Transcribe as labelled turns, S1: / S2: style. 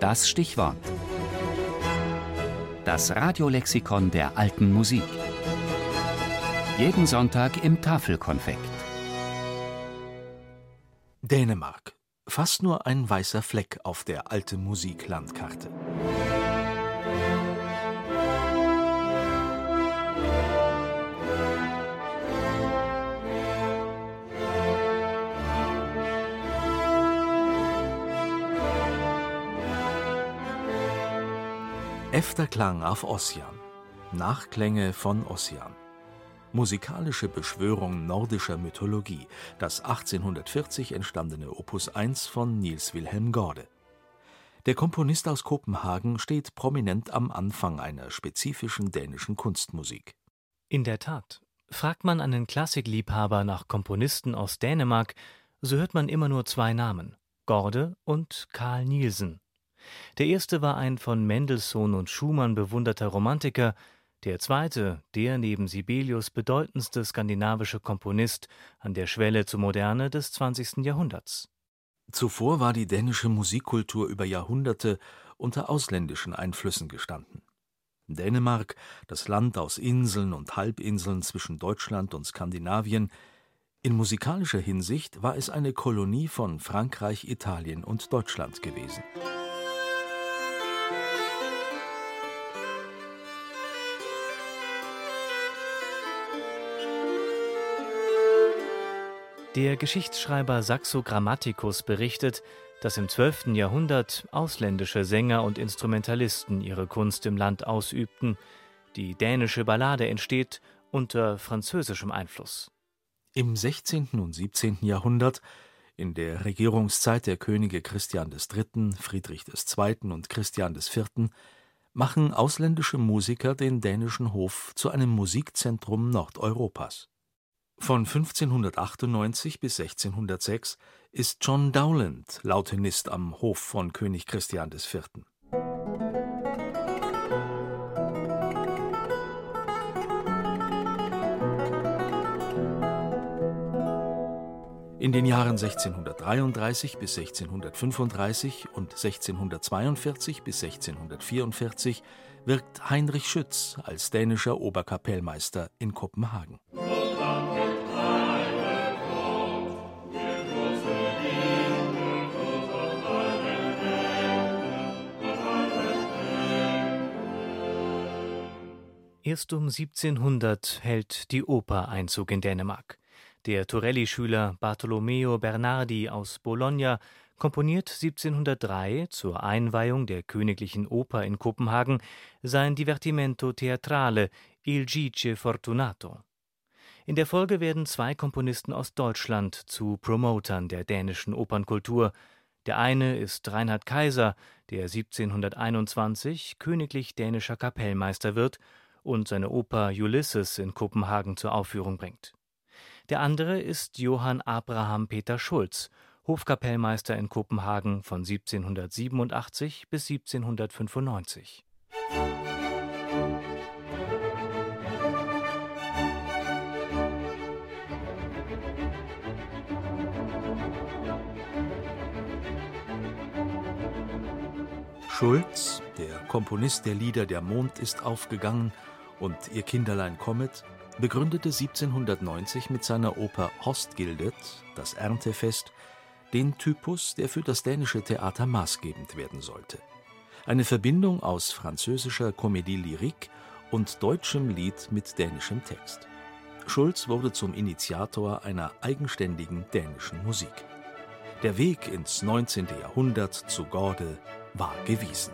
S1: Das Stichwort. Das Radiolexikon der alten Musik. Jeden Sonntag im Tafelkonfekt.
S2: Dänemark. Fast nur ein weißer Fleck auf der alte Musiklandkarte. 'Efter Klang auf Ossian. Nachklänge von Ossian. Musikalische Beschwörung nordischer Mythologie, das 1840 entstandene Opus 1 von Niels Wilhelm Gorde. Der Komponist aus Kopenhagen steht prominent am Anfang einer spezifischen dänischen Kunstmusik.
S3: In der Tat. Fragt man einen Klassikliebhaber nach Komponisten aus Dänemark, so hört man immer nur zwei Namen: Gorde und Karl Nielsen. Der erste war ein von Mendelssohn und Schumann bewunderter Romantiker, der zweite der neben Sibelius bedeutendste skandinavische Komponist an der Schwelle zur Moderne des 20. Jahrhunderts.
S2: Zuvor war die dänische Musikkultur über Jahrhunderte unter ausländischen Einflüssen gestanden. Dänemark, das Land aus Inseln und Halbinseln zwischen Deutschland und Skandinavien, in musikalischer Hinsicht war es eine Kolonie von Frankreich, Italien und Deutschland gewesen.
S3: Der Geschichtsschreiber Saxo Grammaticus berichtet, dass im 12. Jahrhundert ausländische Sänger und Instrumentalisten ihre Kunst im Land ausübten. Die dänische Ballade entsteht unter französischem Einfluss.
S2: Im 16. und 17. Jahrhundert, in der Regierungszeit der Könige Christian III., Friedrich II. und Christian IV., machen ausländische Musiker den dänischen Hof zu einem Musikzentrum Nordeuropas. Von 1598 bis 1606 ist John Dowland Lautenist am Hof von König Christian IV. In den Jahren 1633 bis 1635 und 1642 bis 1644 wirkt Heinrich Schütz als dänischer Oberkapellmeister in Kopenhagen.
S3: Erst um 1700 hält die Oper Einzug in Dänemark. Der Torelli-Schüler Bartolomeo Bernardi aus Bologna komponiert 1703 zur Einweihung der Königlichen Oper in Kopenhagen sein Divertimento Theatrale Il Gice Fortunato. In der Folge werden zwei Komponisten aus Deutschland zu Promotern der dänischen Opernkultur. Der eine ist Reinhard Kaiser, der 1721 königlich dänischer Kapellmeister wird und seine Oper Ulysses in Kopenhagen zur Aufführung bringt. Der andere ist Johann Abraham Peter Schulz, Hofkapellmeister in Kopenhagen von 1787 bis 1795.
S2: Schulz, der Komponist der Lieder Der Mond ist aufgegangen, und Ihr Kinderlein kommet begründete 1790 mit seiner Oper Hostgildet, das Erntefest, den Typus, der für das dänische Theater maßgebend werden sollte. Eine Verbindung aus französischer Comédie lyrique und deutschem Lied mit dänischem Text. Schulz wurde zum Initiator einer eigenständigen dänischen Musik. Der Weg ins 19. Jahrhundert zu Gorde war gewiesen.